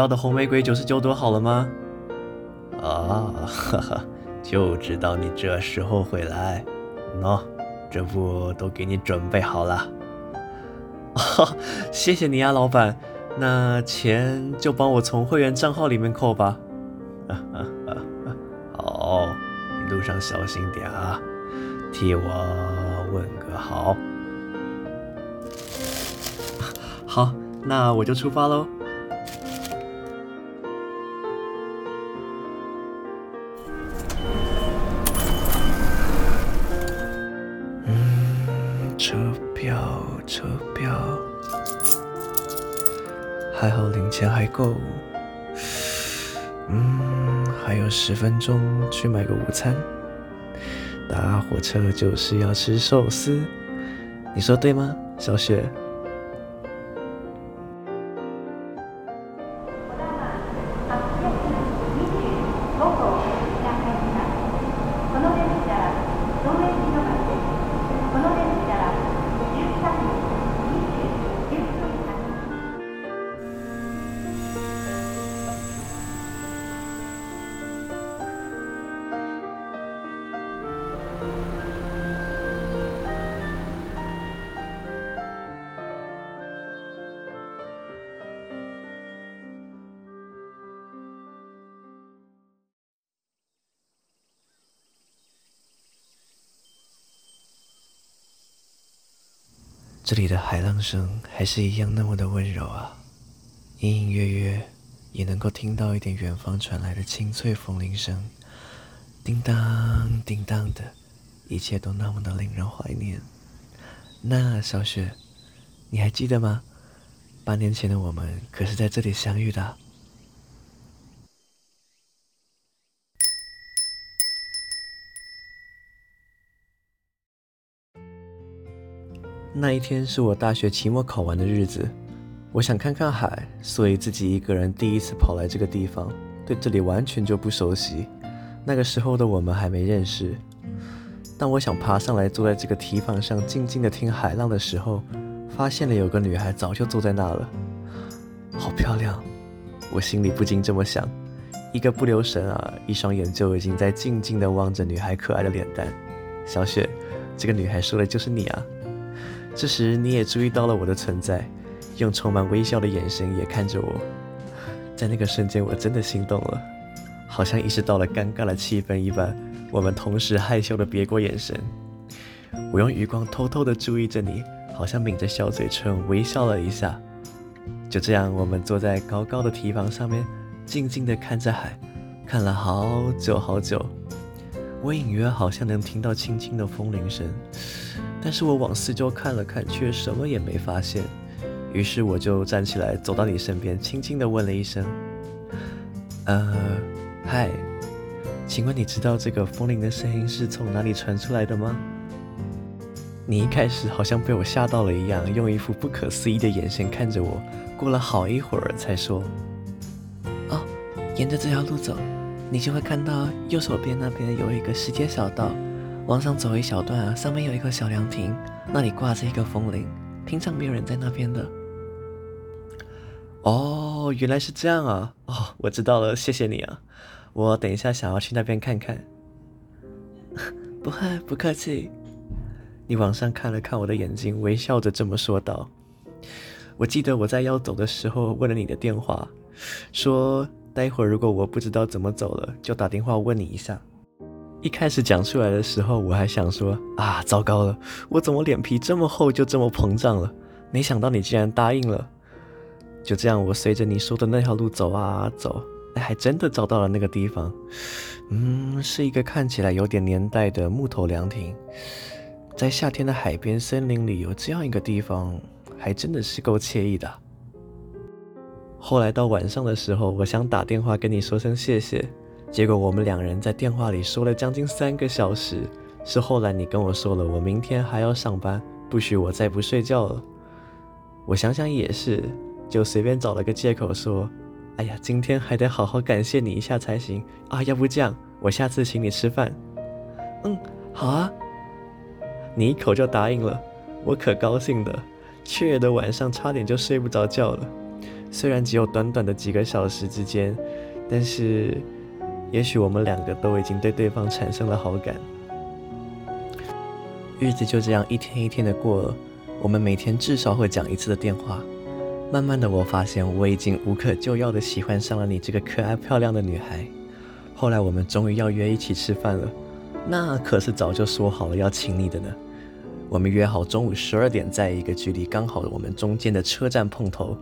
要的红玫瑰九十九朵好了吗？啊，哈哈，就知道你这时候会来。喏，这不都给你准备好了。啊，谢谢你啊，老板。那钱就帮我从会员账号里面扣吧。好，你路上小心点啊，替我问个好。好，那我就出发喽。还好零钱还够，嗯，还有十分钟去买个午餐。搭火车就是要吃寿司，你说对吗，小雪？这里的海浪声还是一样那么的温柔啊，隐隐约约也能够听到一点远方传来的清脆风铃声，叮当叮当的，一切都那么的令人怀念。那小雪，你还记得吗？八年前的我们可是在这里相遇的。那一天是我大学期末考完的日子，我想看看海，所以自己一个人第一次跑来这个地方，对这里完全就不熟悉。那个时候的我们还没认识。当我想爬上来坐在这个堤防上，静静的听海浪的时候，发现了有个女孩早就坐在那了，好漂亮！我心里不禁这么想，一个不留神啊，一双眼就已经在静静的望着女孩可爱的脸蛋。小雪，这个女孩说的就是你啊！这时你也注意到了我的存在，用充满微笑的眼神也看着我。在那个瞬间，我真的心动了，好像意识到了尴尬的气氛一般。我们同时害羞地别过眼神。我用余光偷偷地注意着你，好像抿着小嘴唇微笑了一下。就这样，我们坐在高高的堤防上面，静静地看着海，看了好久好久。我隐约好像能听到轻轻的风铃声。但是我往四周看了看，却什么也没发现。于是我就站起来，走到你身边，轻轻地问了一声：“呃，嗨，请问你知道这个风铃的声音是从哪里传出来的吗？”你一开始好像被我吓到了一样，用一副不可思议的眼神看着我。过了好一会儿，才说：“哦，沿着这条路走，你就会看到右手边那边有一个石阶小道。”往上走一小段啊，上面有一个小凉亭，那里挂着一个风铃，平常没有人在那边的。哦，原来是这样啊！哦，我知道了，谢谢你啊。我等一下想要去那边看看。不会，不客气。你往上看了看我的眼睛，微笑着这么说道。我记得我在要走的时候问了你的电话，说待会儿如果我不知道怎么走了，就打电话问你一下。一开始讲出来的时候，我还想说啊，糟糕了，我怎么脸皮这么厚，就这么膨胀了？没想到你竟然答应了。就这样，我随着你说的那条路走啊走，哎，还真的找到了那个地方。嗯，是一个看起来有点年代的木头凉亭，在夏天的海边森林里有这样一个地方，还真的是够惬意的。后来到晚上的时候，我想打电话跟你说声谢谢。结果我们两人在电话里说了将近三个小时，是后来你跟我说了，我明天还要上班，不许我再不睡觉了。我想想也是，就随便找了个借口说，哎呀，今天还得好好感谢你一下才行啊，要不这样，我下次请你吃饭。嗯，好啊。你一口就答应了，我可高兴的，雀跃的晚上差点就睡不着觉了。虽然只有短短的几个小时之间，但是也许我们两个都已经对对方产生了好感。日子就这样一天一天的过了，我们每天至少会讲一次的电话。慢慢的，我发现我已经无可救药的喜欢上了你这个可爱漂亮的女孩。后来我们终于要约一起吃饭了，那可是早就说好了要请你的呢。我们约好中午十二点，在一个距离刚好我们中间的车站碰头。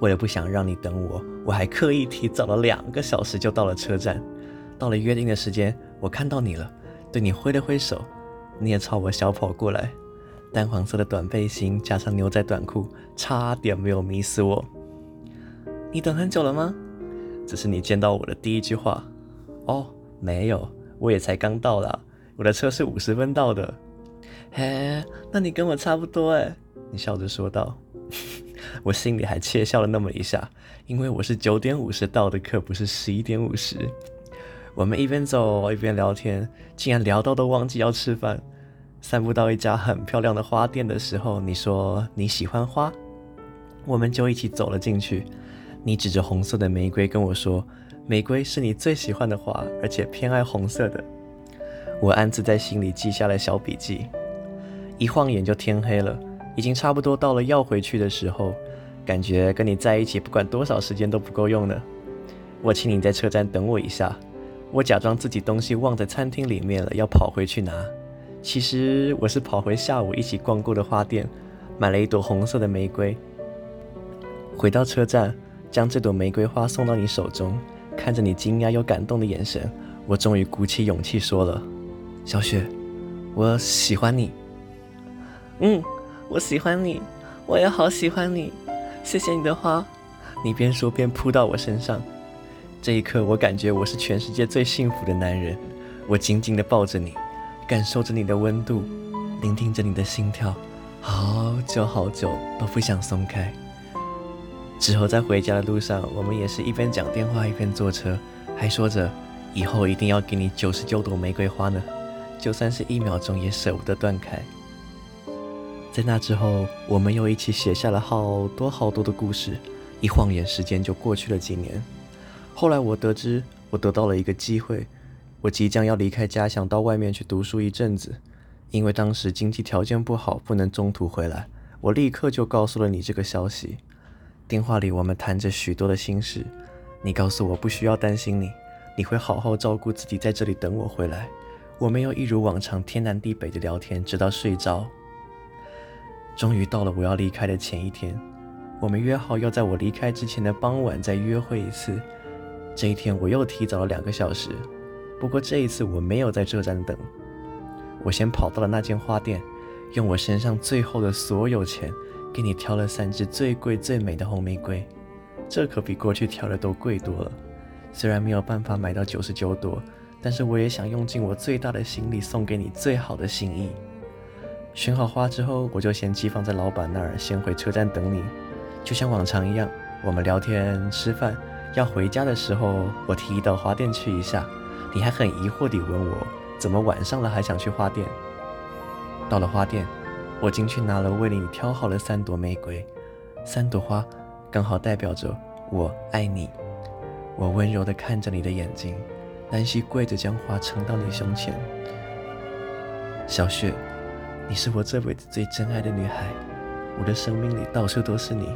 我也不想让你等我，我还刻意提早了两个小时就到了车站。到了约定的时间，我看到你了，对你挥了挥手，你也朝我小跑过来。淡黄色的短背心加上牛仔短裤，差点没有迷死我。你等很久了吗？这是你见到我的第一句话。哦，没有，我也才刚到啦。我的车是五十分到的。嘿，那你跟我差不多哎。你笑着说道。我心里还窃笑了那么一下，因为我是九点五十到的，可不是十一点五十。我们一边走一边聊天，竟然聊到都忘记要吃饭。散步到一家很漂亮的花店的时候，你说你喜欢花，我们就一起走了进去。你指着红色的玫瑰跟我说：“玫瑰是你最喜欢的花，而且偏爱红色的。”我暗自在心里记下了小笔记。一晃眼就天黑了。已经差不多到了要回去的时候，感觉跟你在一起不管多少时间都不够用呢。我请你在车站等我一下，我假装自己东西忘在餐厅里面了，要跑回去拿。其实我是跑回下午一起逛过的花店，买了一朵红色的玫瑰。回到车站，将这朵玫瑰花送到你手中，看着你惊讶又感动的眼神，我终于鼓起勇气说了：“小雪，我喜欢你。”嗯。我喜欢你，我也好喜欢你。谢谢你的花。你边说边扑到我身上。这一刻，我感觉我是全世界最幸福的男人。我紧紧地抱着你，感受着你的温度，聆听着你的心跳，好久好久都不想松开。之后在回家的路上，我们也是一边讲电话一边坐车，还说着以后一定要给你九十九朵玫瑰花呢，就算是一秒钟也舍不得断开。在那之后，我们又一起写下了好多好多的故事。一晃眼，时间就过去了几年。后来我得知，我得到了一个机会，我即将要离开家乡，到外面去读书一阵子。因为当时经济条件不好，不能中途回来，我立刻就告诉了你这个消息。电话里，我们谈着许多的心事。你告诉我不需要担心你，你会好好照顾自己，在这里等我回来。我们又一如往常，天南地北的聊天，直到睡着。终于到了我要离开的前一天，我们约好要在我离开之前的傍晚再约会一次。这一天我又提早了两个小时，不过这一次我没有在车站等，我先跑到了那间花店，用我身上最后的所有钱给你挑了三支最贵最美的红玫瑰，这可比过去挑的都贵多了。虽然没有办法买到九十九朵，但是我也想用尽我最大的心力送给你最好的心意。选好花之后，我就先寄放在老板那儿，先回车站等你。就像往常一样，我们聊天吃饭。要回家的时候，我提议到花店去一下。你还很疑惑地问我，怎么晚上了还想去花店？到了花店，我进去拿了为你挑好了三朵玫瑰，三朵花刚好代表着我爱你。我温柔地看着你的眼睛，单膝跪着将花呈到你胸前，小雪。你是我这辈子最真爱的女孩，我的生命里到处都是你，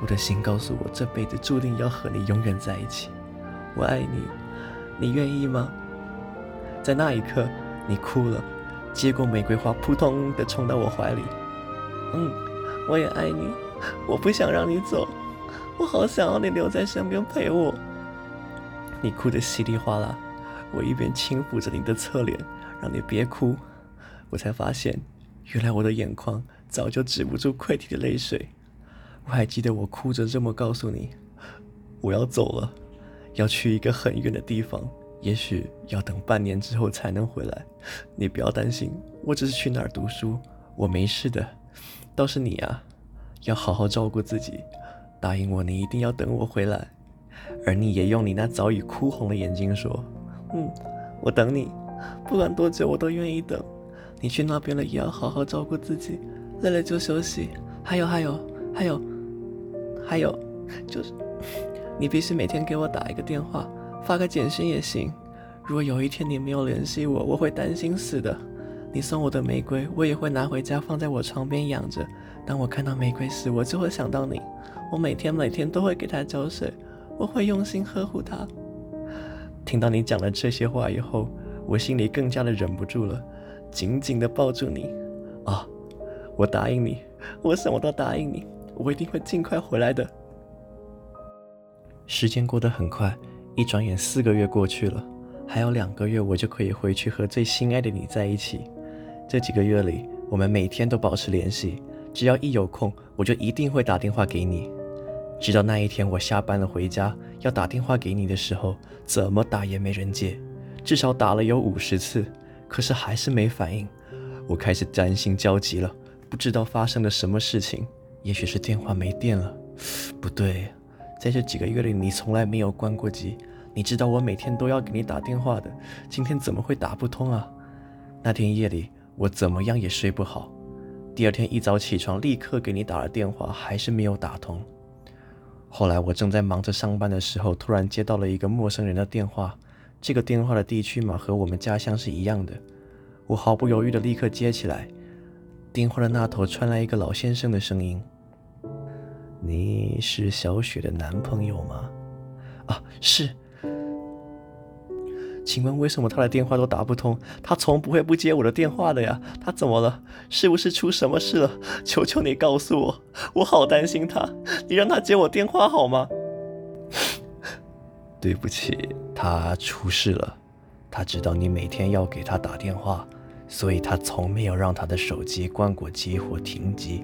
我的心告诉我这辈子注定要和你永远在一起。我爱你，你愿意吗？在那一刻，你哭了，接过玫瑰花，扑通的冲到我怀里。嗯，我也爱你，我不想让你走，我好想要你留在身边陪我。你哭得稀里哗啦，我一边轻抚着你的侧脸，让你别哭，我才发现。原来我的眼眶早就止不住溃堤的泪水，我还记得我哭着这么告诉你：“我要走了，要去一个很远的地方，也许要等半年之后才能回来。你不要担心，我只是去那儿读书，我没事的。倒是你啊，要好好照顾自己，答应我，你一定要等我回来。”而你也用你那早已哭红的眼睛说：“嗯，我等你，不管多久我都愿意等。”你去那边了，也要好好照顾自己，累了就休息。还有，还有，还有，还有，还有就是你必须每天给我打一个电话，发个简讯也行。如果有一天你没有联系我，我会担心死的。你送我的玫瑰，我也会拿回家放在我床边养着。当我看到玫瑰时，我就会想到你。我每天每天都会给它浇水，我会用心呵护它。听到你讲了这些话以后，我心里更加的忍不住了，紧紧的抱住你。啊，我答应你，我什么都答应你，我一定会尽快回来的。时间过得很快，一转眼四个月过去了，还有两个月我就可以回去和最心爱的你在一起。这几个月里，我们每天都保持联系，只要一有空，我就一定会打电话给你。直到那一天，我下班了回家要打电话给你的时候，怎么打也没人接，至少打了有五十次，可是还是没反应。我开始担心焦急了，不知道发生了什么事情，也许是电话没电了。不对，在这几个月里你从来没有关过机，你知道我每天都要给你打电话的，今天怎么会打不通啊？那天夜里我怎么样也睡不好，第二天一早起床立刻给你打了电话，还是没有打通。后来我正在忙着上班的时候，突然接到了一个陌生人的电话。这个电话的地区码和我们家乡是一样的。我毫不犹豫地立刻接起来。电话的那头传来一个老先生的声音：“你是小雪的男朋友吗？”“啊，是。”请问为什么他的电话都打不通？他从不会不接我的电话的呀。他怎么了？是不是出什么事了？求求你告诉我，我好担心他。你让他接我电话好吗？对不起，他出事了。他知道你每天要给他打电话，所以他从没有让他的手机关过机或停机。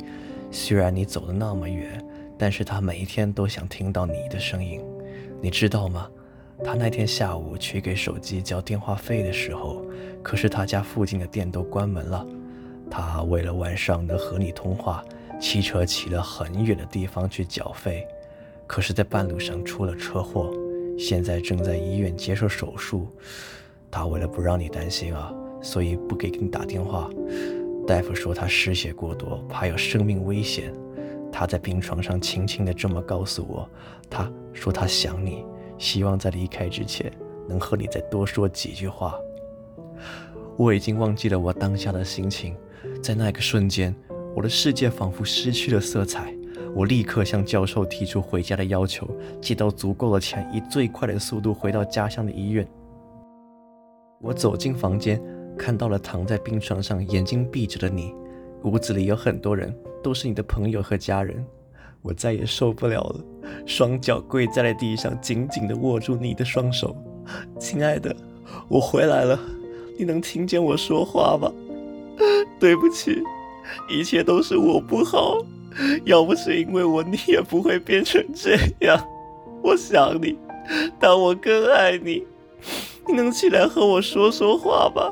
虽然你走得那么远，但是他每一天都想听到你的声音。你知道吗？他那天下午去给手机交电话费的时候，可是他家附近的店都关门了。他为了晚上能和你通话，骑车骑了很远的地方去缴费，可是，在半路上出了车祸，现在正在医院接受手术。他为了不让你担心啊，所以不给你打电话。大夫说他失血过多，怕有生命危险。他在病床上轻轻地这么告诉我，他说他想你。希望在离开之前能和你再多说几句话。我已经忘记了我当下的心情，在那个瞬间，我的世界仿佛失去了色彩。我立刻向教授提出回家的要求，借到足够的钱，以最快的速度回到家乡的医院。我走进房间，看到了躺在病床上、眼睛闭着的你。屋子里有很多人，都是你的朋友和家人。我再也受不了了，双脚跪在了地上，紧紧地握住你的双手。亲爱的，我回来了，你能听见我说话吗？对不起，一切都是我不好，要不是因为我，你也不会变成这样。我想你，但我更爱你。你能起来和我说说话吗？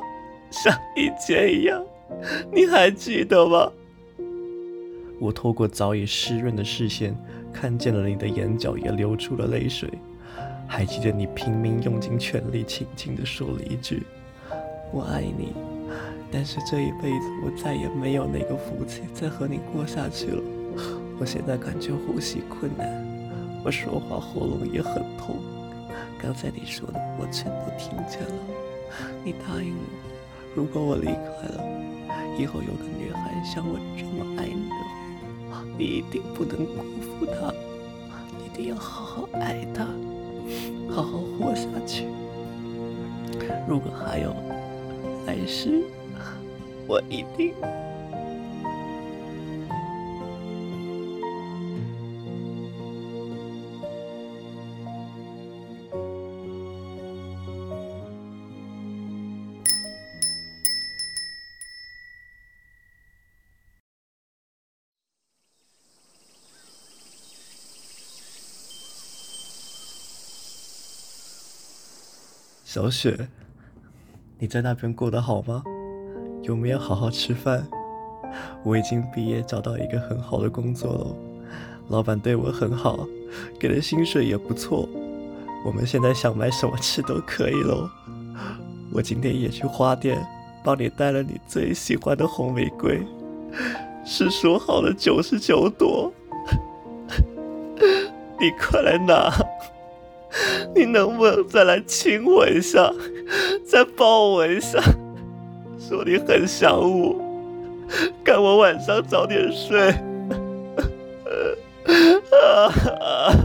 像以前一样，你还记得吗？我透过早已湿润的视线，看见了你的眼角也流出了泪水。还记得你拼命用尽全力，轻轻地说了一句：“我爱你。”但是这一辈子，我再也没有那个福气再和你过下去了。我现在感觉呼吸困难，我说话喉咙也很痛。刚才你说的，我全都听见了。你答应我，如果我离开了，以后有个女孩像我这么爱你的话。你一定不能辜负她，一定要好好爱她，好好活下去。如果还有来世，我一定。小雪，你在那边过得好吗？有没有好好吃饭？我已经毕业，找到一个很好的工作了，老板对我很好，给的薪水也不错。我们现在想买什么吃都可以喽。我今天也去花店帮你带了你最喜欢的红玫瑰，是说好的九十九朵。你快来拿！你能不能再来亲我一下，再抱我一下，说你很想我，看我晚上早点睡。啊 啊